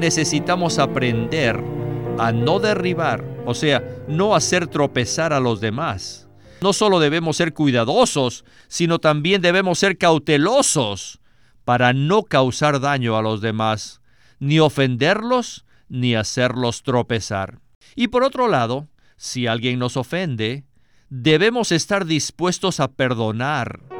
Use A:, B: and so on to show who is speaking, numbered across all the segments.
A: necesitamos aprender a no derribar, o sea, no hacer tropezar a los demás. No solo debemos ser cuidadosos, sino también debemos ser cautelosos para no causar daño a los demás, ni ofenderlos, ni hacerlos tropezar. Y por otro lado, si alguien nos ofende, debemos estar dispuestos a perdonar.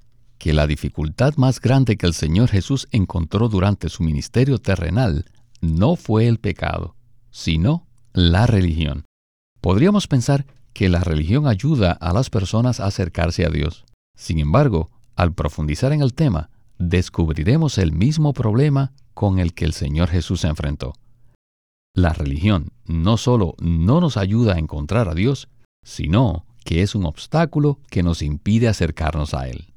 B: que la dificultad más grande que el Señor Jesús encontró durante su ministerio terrenal no fue el pecado, sino la religión. Podríamos pensar que la religión ayuda a las personas a acercarse a Dios. Sin embargo, al profundizar en el tema, descubriremos el mismo problema con el que el Señor Jesús se enfrentó. La religión no solo no nos ayuda a encontrar a Dios, sino que es un obstáculo que nos impide acercarnos a Él.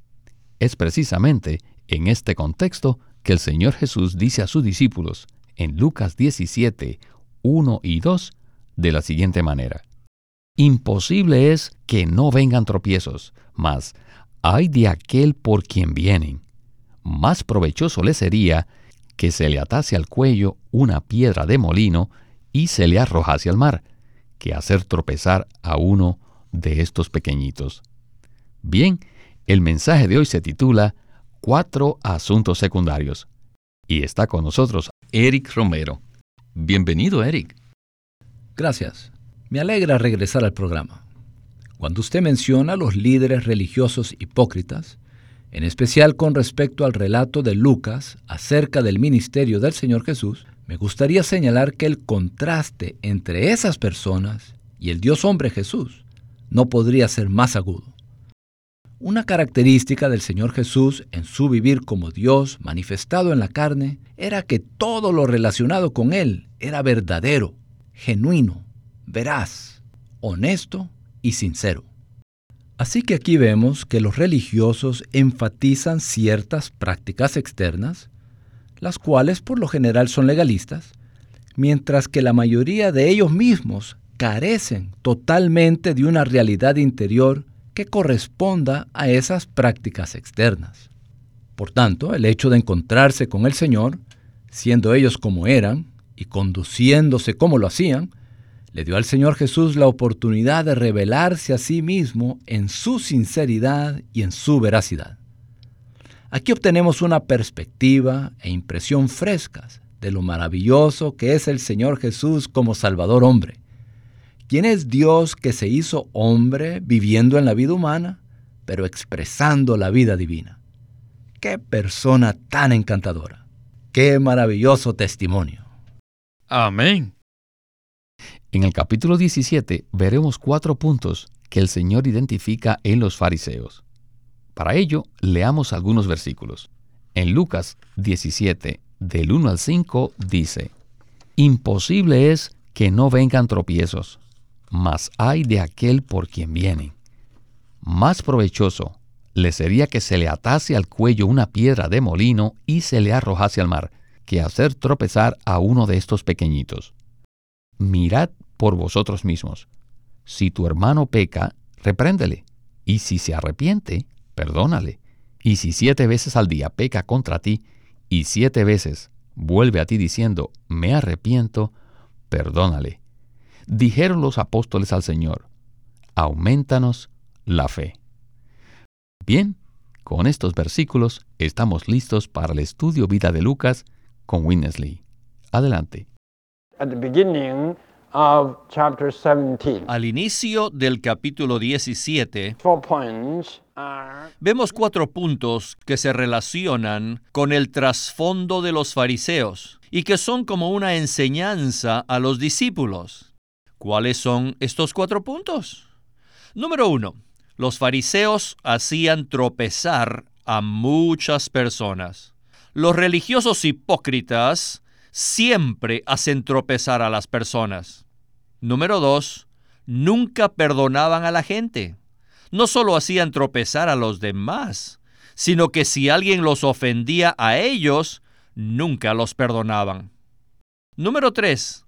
B: Es precisamente en este contexto que el Señor Jesús dice a sus discípulos en Lucas 17, 1 y 2 de la siguiente manera. Imposible es que no vengan tropiezos, mas hay de aquel por quien vienen. Más provechoso le sería que se le atase al cuello una piedra de molino y se le arrojase al mar, que hacer tropezar a uno de estos pequeñitos. Bien, el mensaje de hoy se titula Cuatro asuntos secundarios. Y está con nosotros Eric Romero. Bienvenido, Eric.
C: Gracias. Me alegra regresar al programa. Cuando usted menciona los líderes religiosos hipócritas, en especial con respecto al relato de Lucas acerca del ministerio del Señor Jesús, me gustaría señalar que el contraste entre esas personas y el Dios hombre Jesús no podría ser más agudo. Una característica del Señor Jesús en su vivir como Dios manifestado en la carne era que todo lo relacionado con Él era verdadero, genuino, veraz, honesto y sincero. Así que aquí vemos que los religiosos enfatizan ciertas prácticas externas, las cuales por lo general son legalistas, mientras que la mayoría de ellos mismos carecen totalmente de una realidad interior que corresponda a esas prácticas externas. Por tanto, el hecho de encontrarse con el Señor, siendo ellos como eran y conduciéndose como lo hacían, le dio al Señor Jesús la oportunidad de revelarse a sí mismo en su sinceridad y en su veracidad. Aquí obtenemos una perspectiva e impresión frescas de lo maravilloso que es el Señor Jesús como Salvador hombre, ¿Quién es Dios que se hizo hombre viviendo en la vida humana, pero expresando la vida divina? ¡Qué persona tan encantadora! ¡Qué maravilloso testimonio!
B: Amén. En el capítulo 17 veremos cuatro puntos que el Señor identifica en los fariseos. Para ello, leamos algunos versículos. En Lucas 17, del 1 al 5, dice, Imposible es que no vengan tropiezos mas hay de aquel por quien vienen. Más provechoso le sería que se le atase al cuello una piedra de molino y se le arrojase al mar, que hacer tropezar a uno de estos pequeñitos. Mirad por vosotros mismos. Si tu hermano peca, repréndele, y si se arrepiente, perdónale. Y si siete veces al día peca contra ti, y siete veces vuelve a ti diciendo, me arrepiento, perdónale dijeron los apóstoles al Señor, aumentanos la fe. Bien, con estos versículos estamos listos para el estudio vida de Lucas con Winnesley. Adelante.
A: Al inicio del capítulo 17, vemos cuatro puntos que se relacionan con el trasfondo de los fariseos y que son como una enseñanza a los discípulos. ¿Cuáles son estos cuatro puntos? Número uno, los fariseos hacían tropezar a muchas personas. Los religiosos hipócritas siempre hacen tropezar a las personas. Número dos, nunca perdonaban a la gente. No solo hacían tropezar a los demás, sino que si alguien los ofendía a ellos, nunca los perdonaban. Número 3.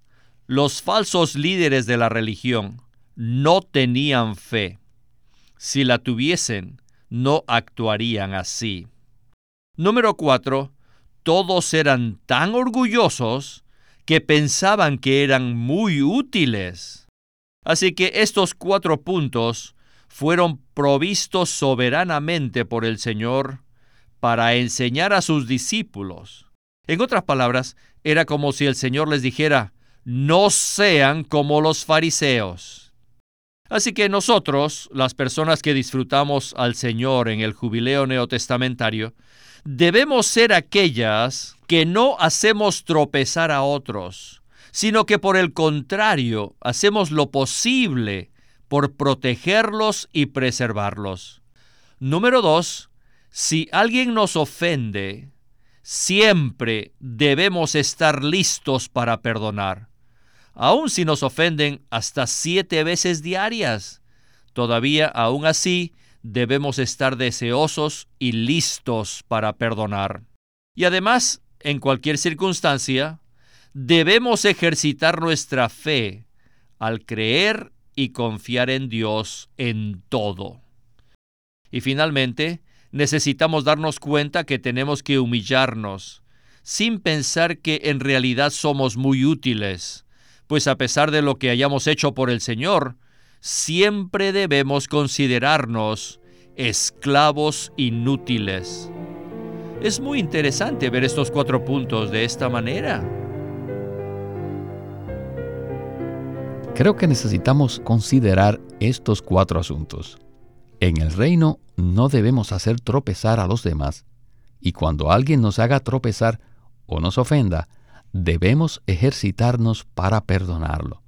A: Los falsos líderes de la religión no tenían fe. Si la tuviesen, no actuarían así. Número 4. Todos eran tan orgullosos que pensaban que eran muy útiles. Así que estos cuatro puntos fueron provistos soberanamente por el Señor para enseñar a sus discípulos. En otras palabras, era como si el Señor les dijera, no sean como los fariseos. Así que nosotros, las personas que disfrutamos al Señor en el jubileo neotestamentario, debemos ser aquellas que no hacemos tropezar a otros, sino que por el contrario hacemos lo posible por protegerlos y preservarlos. Número dos, si alguien nos ofende, siempre debemos estar listos para perdonar. Aun si nos ofenden hasta siete veces diarias, todavía aún así debemos estar deseosos y listos para perdonar. Y además, en cualquier circunstancia, debemos ejercitar nuestra fe al creer y confiar en Dios en todo. Y finalmente, necesitamos darnos cuenta que tenemos que humillarnos, sin pensar que en realidad somos muy útiles, pues a pesar de lo que hayamos hecho por el Señor, siempre debemos considerarnos esclavos inútiles. Es muy interesante ver estos cuatro puntos de esta manera.
B: Creo que necesitamos considerar estos cuatro asuntos. En el reino no debemos hacer tropezar a los demás, y cuando alguien nos haga tropezar o nos ofenda, debemos ejercitarnos para perdonarlo.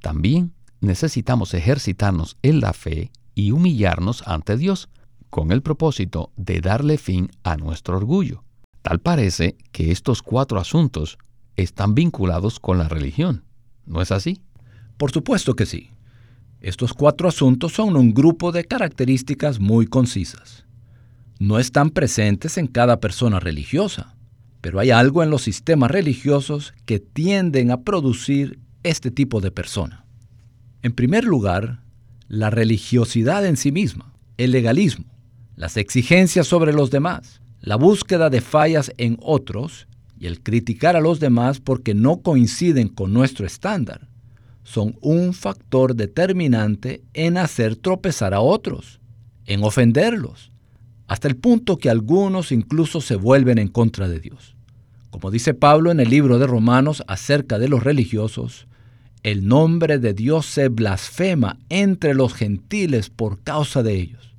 B: También necesitamos ejercitarnos en la fe y humillarnos ante Dios, con el propósito de darle fin a nuestro orgullo. Tal parece que estos cuatro asuntos están vinculados con la religión. ¿No es así?
C: Por supuesto que sí. Estos cuatro asuntos son un grupo de características muy concisas. No están presentes en cada persona religiosa, pero hay algo en los sistemas religiosos que tienden a producir este tipo de persona. En primer lugar, la religiosidad en sí misma, el legalismo, las exigencias sobre los demás, la búsqueda de fallas en otros y el criticar a los demás porque no coinciden con nuestro estándar son un factor determinante en hacer tropezar a otros, en ofenderlos, hasta el punto que algunos incluso se vuelven en contra de Dios. Como dice Pablo en el libro de Romanos acerca de los religiosos, el nombre de Dios se blasfema entre los gentiles por causa de ellos.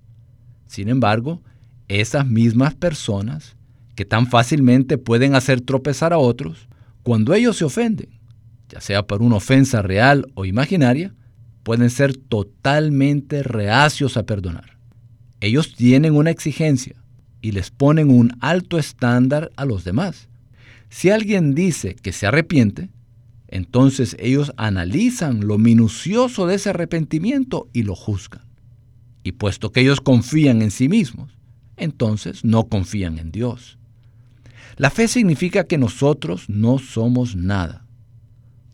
C: Sin embargo, esas mismas personas que tan fácilmente pueden hacer tropezar a otros, cuando ellos se ofenden, ya sea por una ofensa real o imaginaria, pueden ser totalmente reacios a perdonar. Ellos tienen una exigencia y les ponen un alto estándar a los demás. Si alguien dice que se arrepiente, entonces ellos analizan lo minucioso de ese arrepentimiento y lo juzgan. Y puesto que ellos confían en sí mismos, entonces no confían en Dios. La fe significa que nosotros no somos nada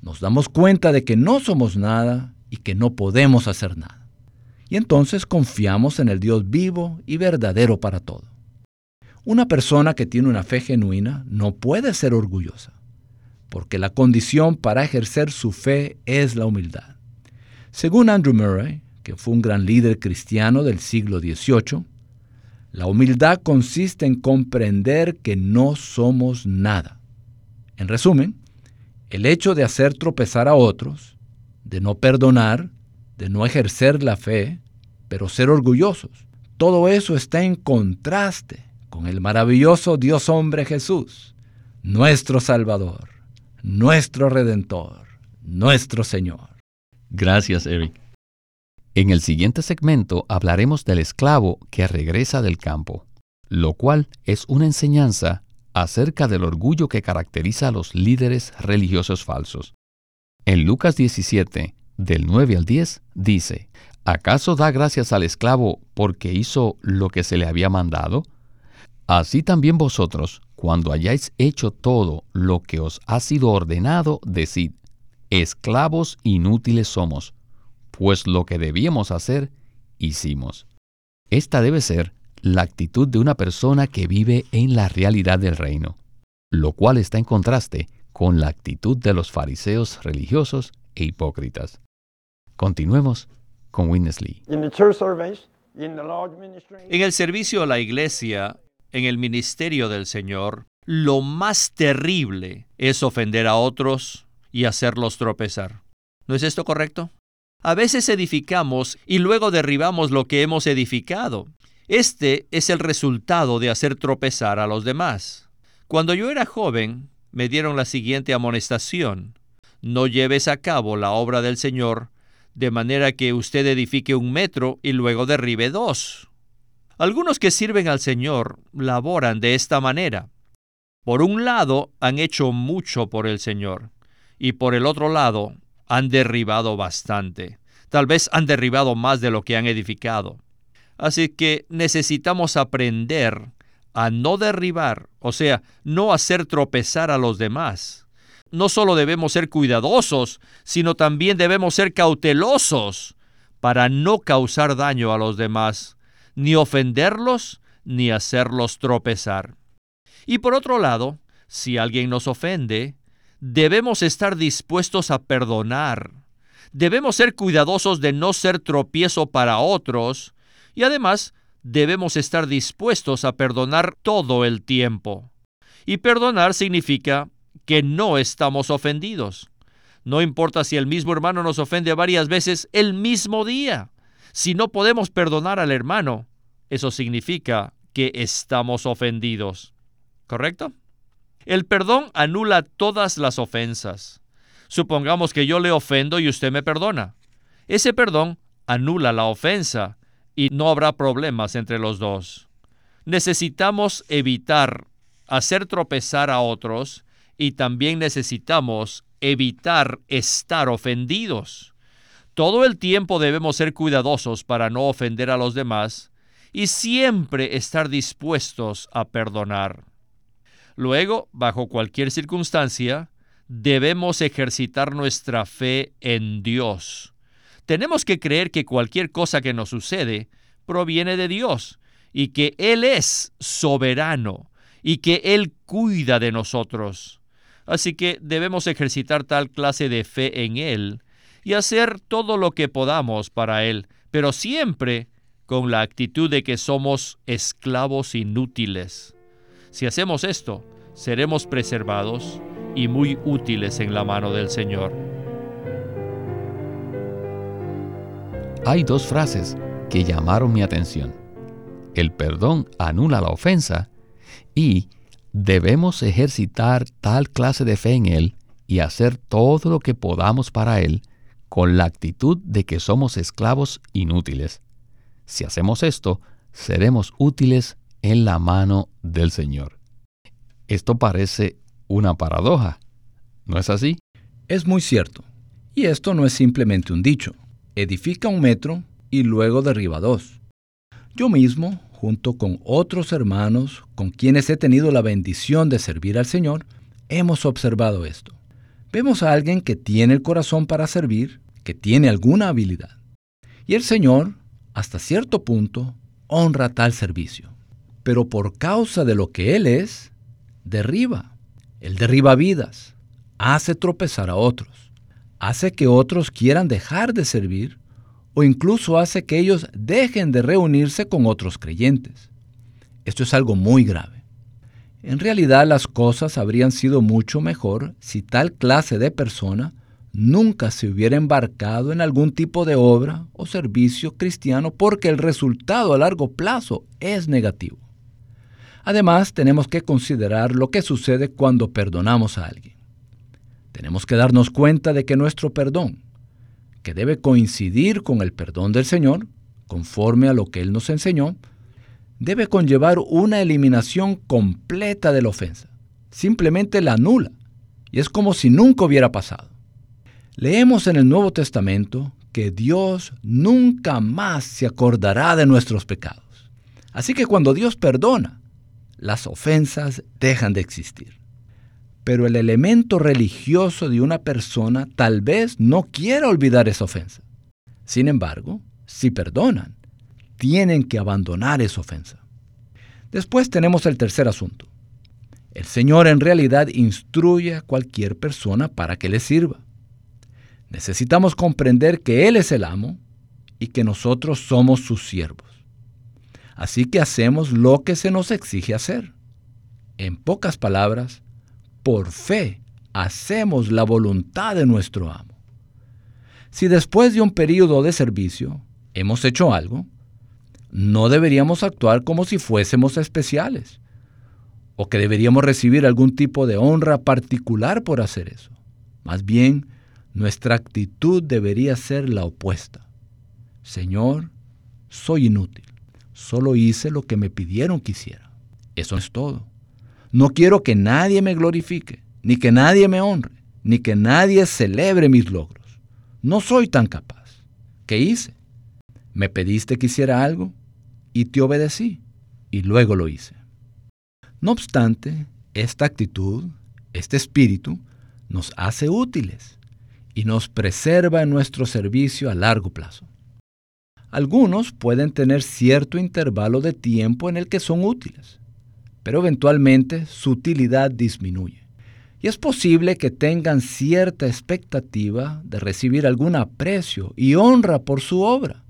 C: nos damos cuenta de que no somos nada y que no podemos hacer nada. Y entonces confiamos en el Dios vivo y verdadero para todo. Una persona que tiene una fe genuina no puede ser orgullosa, porque la condición para ejercer su fe es la humildad. Según Andrew Murray, que fue un gran líder cristiano del siglo XVIII, la humildad consiste en comprender que no somos nada. En resumen, el hecho de hacer tropezar a otros, de no perdonar, de no ejercer la fe, pero ser orgullosos, todo eso está en contraste con el maravilloso Dios hombre Jesús, nuestro Salvador, nuestro Redentor, nuestro Señor.
B: Gracias, Eric. En el siguiente segmento hablaremos del esclavo que regresa del campo, lo cual es una enseñanza acerca del orgullo que caracteriza a los líderes religiosos falsos. En Lucas 17, del 9 al 10, dice, ¿acaso da gracias al esclavo porque hizo lo que se le había mandado? Así también vosotros, cuando hayáis hecho todo lo que os ha sido ordenado, decid, esclavos inútiles somos, pues lo que debíamos hacer, hicimos. Esta debe ser la actitud de una persona que vive en la realidad del reino, lo cual está en contraste con la actitud de los fariseos religiosos e hipócritas. Continuemos con Witness Lee.
A: En el servicio a la iglesia, en el ministerio del Señor, lo más terrible es ofender a otros y hacerlos tropezar. ¿No es esto correcto? A veces edificamos y luego derribamos lo que hemos edificado. Este es el resultado de hacer tropezar a los demás. Cuando yo era joven, me dieron la siguiente amonestación. No lleves a cabo la obra del Señor de manera que usted edifique un metro y luego derribe dos. Algunos que sirven al Señor laboran de esta manera. Por un lado, han hecho mucho por el Señor, y por el otro lado, han derribado bastante. Tal vez han derribado más de lo que han edificado. Así que necesitamos aprender a no derribar, o sea, no hacer tropezar a los demás. No solo debemos ser cuidadosos, sino también debemos ser cautelosos para no causar daño a los demás, ni ofenderlos, ni hacerlos tropezar. Y por otro lado, si alguien nos ofende, debemos estar dispuestos a perdonar. Debemos ser cuidadosos de no ser tropiezo para otros y además debemos estar dispuestos a perdonar todo el tiempo. Y perdonar significa que no estamos ofendidos. No importa si el mismo hermano nos ofende varias veces el mismo día. Si no podemos perdonar al hermano, eso significa que estamos ofendidos. ¿Correcto? El perdón anula todas las ofensas. Supongamos que yo le ofendo y usted me perdona. Ese perdón anula la ofensa y no habrá problemas entre los dos. Necesitamos evitar hacer tropezar a otros y también necesitamos evitar estar ofendidos. Todo el tiempo debemos ser cuidadosos para no ofender a los demás y siempre estar dispuestos a perdonar. Luego, bajo cualquier circunstancia, debemos ejercitar nuestra fe en Dios tenemos que creer que cualquier cosa que nos sucede proviene de Dios y que Él es soberano y que Él cuida de nosotros. Así que debemos ejercitar tal clase de fe en Él y hacer todo lo que podamos para Él, pero siempre con la actitud de que somos esclavos inútiles. Si hacemos esto, seremos preservados y muy útiles en la mano del Señor.
B: hay dos frases que llamaron mi atención. El perdón anula la ofensa y debemos ejercitar tal clase de fe en Él y hacer todo lo que podamos para Él con la actitud de que somos esclavos inútiles. Si hacemos esto, seremos útiles en la mano del Señor. Esto parece una paradoja, ¿no es así?
C: Es muy cierto. Y esto no es simplemente un dicho edifica un metro y luego derriba dos. Yo mismo, junto con otros hermanos con quienes he tenido la bendición de servir al Señor, hemos observado esto. Vemos a alguien que tiene el corazón para servir, que tiene alguna habilidad. Y el Señor, hasta cierto punto, honra tal servicio. Pero por causa de lo que Él es, derriba. Él derriba vidas, hace tropezar a otros hace que otros quieran dejar de servir o incluso hace que ellos dejen de reunirse con otros creyentes. Esto es algo muy grave. En realidad las cosas habrían sido mucho mejor si tal clase de persona nunca se hubiera embarcado en algún tipo de obra o servicio cristiano porque el resultado a largo plazo es negativo. Además, tenemos que considerar lo que sucede cuando perdonamos a alguien. Tenemos que darnos cuenta de que nuestro perdón, que debe coincidir con el perdón del Señor, conforme a lo que Él nos enseñó, debe conllevar una eliminación completa de la ofensa. Simplemente la anula y es como si nunca hubiera pasado. Leemos en el Nuevo Testamento que Dios nunca más se acordará de nuestros pecados. Así que cuando Dios perdona, las ofensas dejan de existir. Pero el elemento religioso de una persona tal vez no quiera olvidar esa ofensa. Sin embargo, si perdonan, tienen que abandonar esa ofensa. Después tenemos el tercer asunto. El Señor en realidad instruye a cualquier persona para que le sirva. Necesitamos comprender que Él es el amo y que nosotros somos sus siervos. Así que hacemos lo que se nos exige hacer. En pocas palabras, por fe hacemos la voluntad de nuestro amo. Si después de un periodo de servicio hemos hecho algo, no deberíamos actuar como si fuésemos especiales o que deberíamos recibir algún tipo de honra particular por hacer eso. Más bien, nuestra actitud debería ser la opuesta. Señor, soy inútil. Solo hice lo que me pidieron que hiciera. Eso es todo. No quiero que nadie me glorifique, ni que nadie me honre, ni que nadie celebre mis logros. No soy tan capaz. ¿Qué hice? Me pediste que hiciera algo y te obedecí, y luego lo hice. No obstante, esta actitud, este espíritu, nos hace útiles y nos preserva en nuestro servicio a largo plazo. Algunos pueden tener cierto intervalo de tiempo en el que son útiles, pero eventualmente su utilidad disminuye. Y es posible que tengan cierta expectativa de recibir algún aprecio y honra por su obra,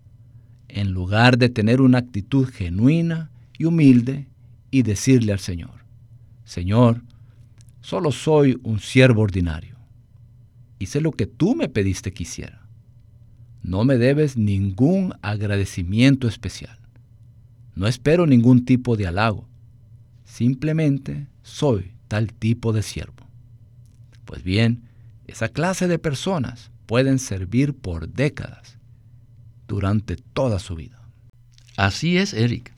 C: en lugar de tener una actitud genuina y humilde y decirle al Señor, Señor, solo soy un siervo ordinario. Hice lo que tú me pediste que hiciera. No me debes ningún agradecimiento especial. No espero ningún tipo de halago. Simplemente soy tal tipo de siervo. Pues bien, esa clase de personas pueden servir por décadas durante toda su vida.
B: Así es, Eric.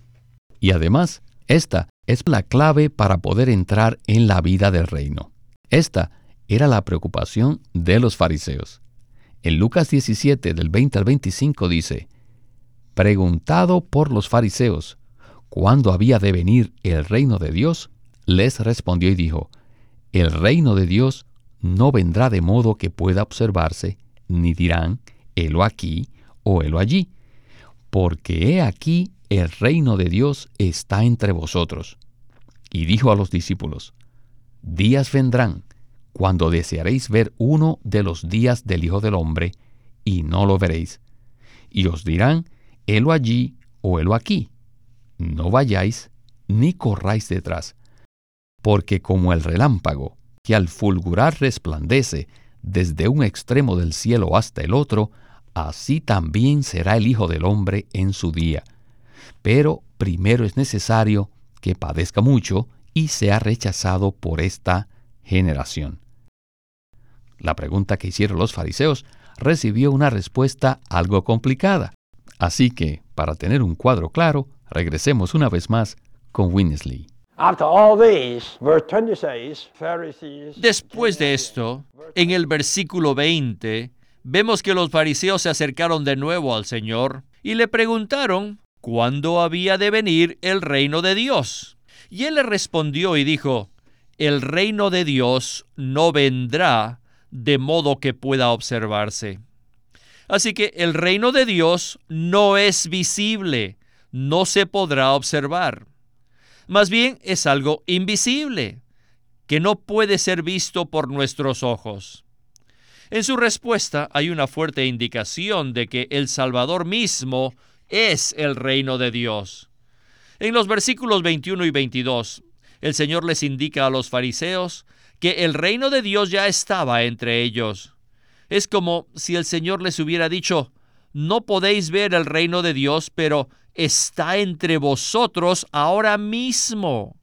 B: Y además, esta es la clave para poder entrar en la vida del reino. Esta era la preocupación de los fariseos. En Lucas 17 del 20 al 25 dice, Preguntado por los fariseos, ¿cuándo había de venir el reino de Dios? Les respondió y dijo, El reino de Dios no vendrá de modo que pueda observarse, ni dirán, helo aquí o helo allí, porque he aquí el reino de Dios está entre vosotros. Y dijo a los discípulos, Días vendrán, cuando desearéis ver uno de los días del Hijo del Hombre, y no lo veréis. Y os dirán, helo allí o helo aquí. No vayáis, ni corráis detrás. Porque como el relámpago, que al fulgurar resplandece desde un extremo del cielo hasta el otro, así también será el Hijo del Hombre en su día. Pero primero es necesario que padezca mucho y sea rechazado por esta generación. La pregunta que hicieron los fariseos recibió una respuesta algo complicada. Así que, para tener un cuadro claro, regresemos una vez más con Winnesley.
A: Después de esto, en el versículo 20, vemos que los fariseos se acercaron de nuevo al Señor y le preguntaron cuándo había de venir el reino de Dios. Y él le respondió y dijo, el reino de Dios no vendrá de modo que pueda observarse. Así que el reino de Dios no es visible, no se podrá observar. Más bien es algo invisible, que no puede ser visto por nuestros ojos. En su respuesta hay una fuerte indicación de que el Salvador mismo es el reino de Dios. En los versículos 21 y 22, el Señor les indica a los fariseos que el reino de Dios ya estaba entre ellos. Es como si el Señor les hubiera dicho, no podéis ver el reino de Dios, pero está entre vosotros ahora mismo.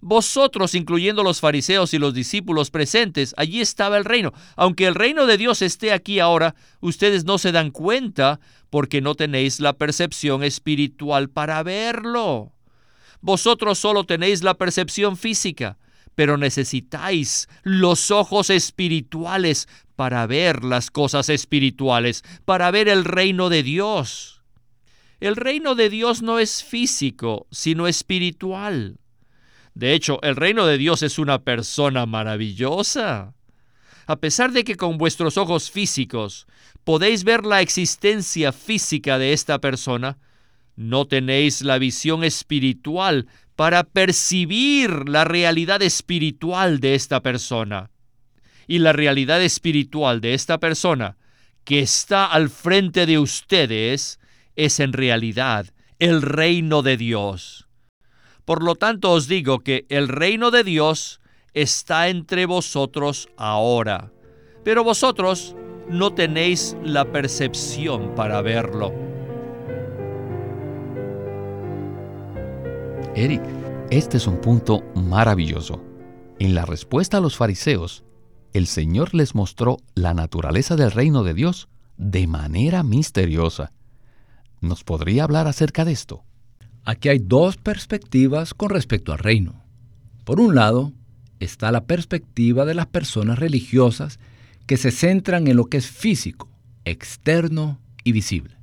A: Vosotros, incluyendo los fariseos y los discípulos presentes, allí estaba el reino. Aunque el reino de Dios esté aquí ahora, ustedes no se dan cuenta porque no tenéis la percepción espiritual para verlo. Vosotros solo tenéis la percepción física, pero necesitáis los ojos espirituales para ver las cosas espirituales, para ver el reino de Dios. El reino de Dios no es físico, sino espiritual. De hecho, el reino de Dios es una persona maravillosa. A pesar de que con vuestros ojos físicos podéis ver la existencia física de esta persona, no tenéis la visión espiritual para percibir la realidad espiritual de esta persona. Y la realidad espiritual de esta persona que está al frente de ustedes es en realidad el reino de Dios. Por lo tanto os digo que el reino de Dios está entre vosotros ahora, pero vosotros no tenéis la percepción para verlo.
B: Eric, este es un punto maravilloso. En la respuesta a los fariseos, el Señor les mostró la naturaleza del reino de Dios de manera misteriosa. ¿Nos podría hablar acerca de esto?
C: Aquí hay dos perspectivas con respecto al reino. Por un lado, está la perspectiva de las personas religiosas que se centran en lo que es físico, externo y visible.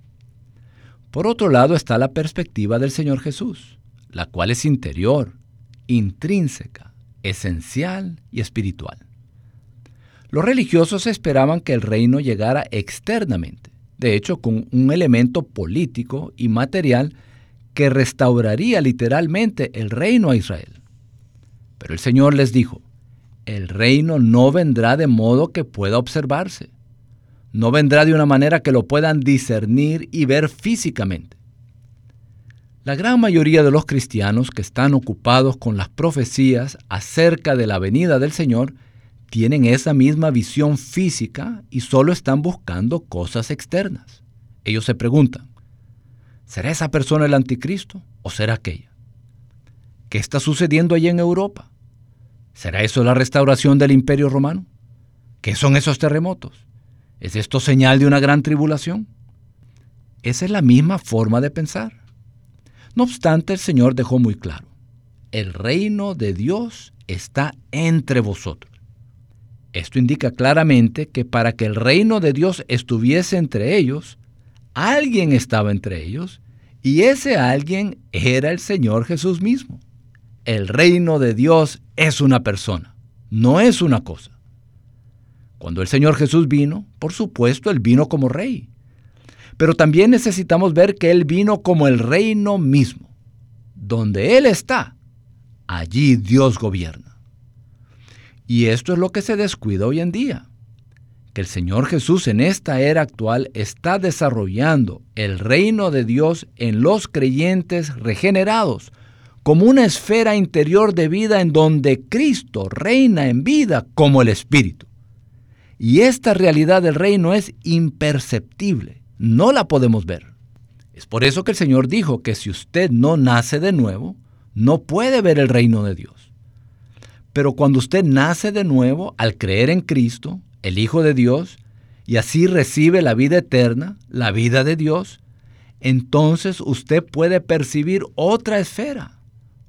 C: Por otro lado está la perspectiva del Señor Jesús, la cual es interior, intrínseca, esencial y espiritual. Los religiosos esperaban que el reino llegara externamente, de hecho con un elemento político y material que restauraría literalmente el reino a Israel. Pero el Señor les dijo, el reino no vendrá de modo que pueda observarse, no vendrá de una manera que lo puedan discernir y ver físicamente. La gran mayoría de los cristianos que están ocupados con las profecías acerca de la venida del Señor tienen esa misma visión física y solo están buscando cosas externas. Ellos se preguntan, ¿será esa persona el anticristo o será aquella? ¿Qué está sucediendo allí en Europa? ¿Será eso la restauración del imperio romano? ¿Qué son esos terremotos? ¿Es esto señal de una gran tribulación? Esa es la misma forma de pensar. No obstante, el Señor dejó muy claro, el reino de Dios está entre vosotros. Esto indica claramente que para que el reino de Dios estuviese entre ellos, alguien estaba entre ellos y ese alguien era el Señor Jesús mismo. El reino de Dios es una persona, no es una cosa. Cuando el Señor Jesús vino, por supuesto, Él vino como rey. Pero también necesitamos ver que Él vino como el reino mismo. Donde Él está, allí Dios gobierna. Y esto es lo que se descuida hoy en día. Que el Señor Jesús en esta era actual está desarrollando el reino de Dios en los creyentes regenerados como una esfera interior de vida en donde Cristo reina en vida como el Espíritu. Y esta realidad del reino es imperceptible no la podemos ver. Es por eso que el Señor dijo que si usted no nace de nuevo, no puede ver el reino de Dios. Pero cuando usted nace de nuevo al creer en Cristo, el Hijo de Dios, y así recibe la vida eterna, la vida de Dios, entonces usted puede percibir otra esfera,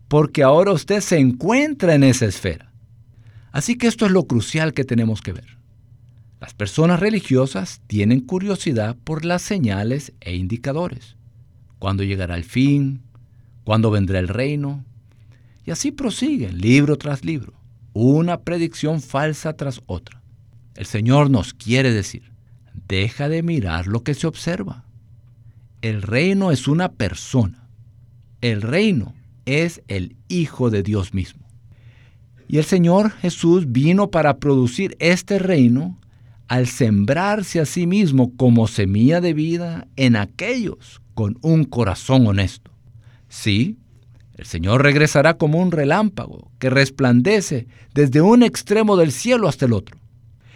C: porque ahora usted se encuentra en esa esfera. Así que esto es lo crucial que tenemos que ver. Las personas religiosas tienen curiosidad por las señales e indicadores. ¿Cuándo llegará el fin? ¿Cuándo vendrá el reino? Y así prosiguen libro tras libro, una predicción falsa tras otra. El Señor nos quiere decir, deja de mirar lo que se observa. El reino es una persona. El reino es el Hijo de Dios mismo. Y el Señor Jesús vino para producir este reino al sembrarse a sí mismo como semilla de vida en aquellos con un corazón honesto. Sí, el Señor regresará como un relámpago que resplandece desde un extremo del cielo hasta el otro.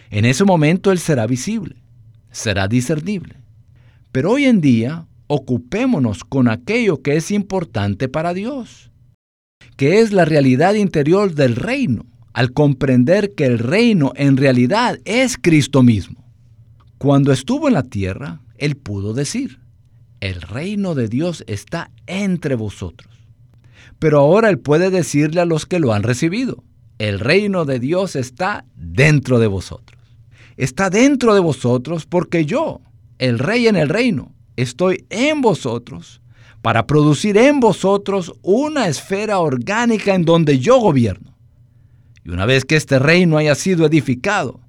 C: En ese momento Él será visible, será discernible. Pero hoy en día ocupémonos con aquello que es importante para Dios, que es la realidad interior del reino al comprender que el reino en realidad es Cristo mismo. Cuando estuvo en la tierra, él pudo decir, el reino de Dios está entre vosotros. Pero ahora Él puede decirle a los que lo han recibido, el reino de Dios está dentro de vosotros. Está dentro de vosotros porque yo, el rey en el reino, estoy en vosotros para producir en vosotros una esfera orgánica en donde yo gobierno. Y una vez que este reino haya sido edificado,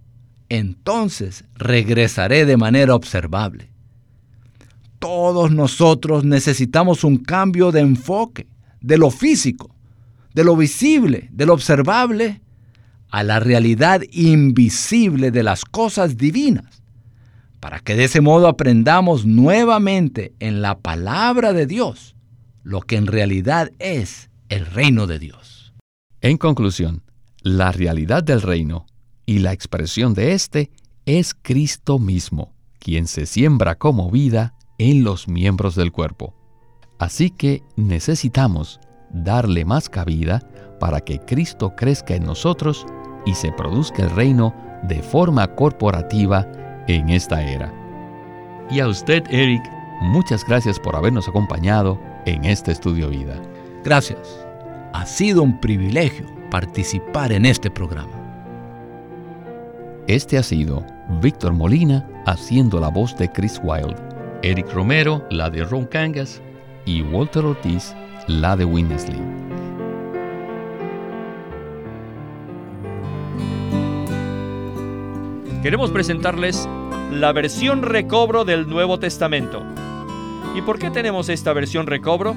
C: entonces regresaré de manera observable. Todos nosotros necesitamos un cambio de enfoque de lo físico, de lo visible, de lo observable, a la realidad invisible de las cosas divinas, para que de ese modo aprendamos nuevamente en la palabra de Dios lo que en realidad es el reino de Dios.
B: En conclusión, la realidad del reino y la expresión de éste es Cristo mismo, quien se siembra como vida en los miembros del cuerpo. Así que necesitamos darle más cabida para que Cristo crezca en nosotros y se produzca el reino de forma corporativa en esta era. Y a usted, Eric, muchas gracias por habernos acompañado en este estudio vida.
C: Gracias. Ha sido un privilegio participar en este programa.
B: Este ha sido Víctor Molina haciendo la voz de Chris Wilde, Eric Romero la de Ron Cangas y Walter Ortiz la de Winnesley.
A: Queremos presentarles la versión recobro del Nuevo Testamento. ¿Y por qué tenemos esta versión recobro?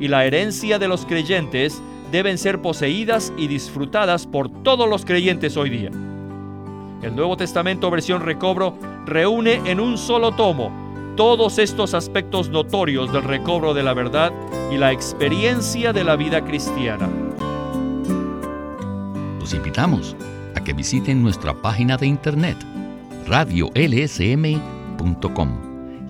A: y la herencia de los creyentes deben ser poseídas y disfrutadas por todos los creyentes hoy día. El Nuevo Testamento versión recobro reúne en un solo tomo todos estos aspectos notorios del recobro de la verdad y la experiencia de la vida cristiana.
B: Los invitamos a que visiten nuestra página de internet radiolsm.com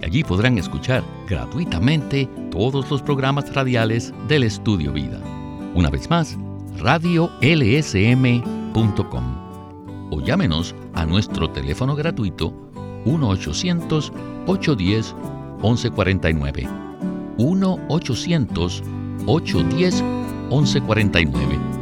B: y allí podrán escuchar gratuitamente todos los programas radiales del Estudio Vida. Una vez más, radiolsm.com o llámenos a nuestro teléfono gratuito 1-800-810-1149. 1-800-810-1149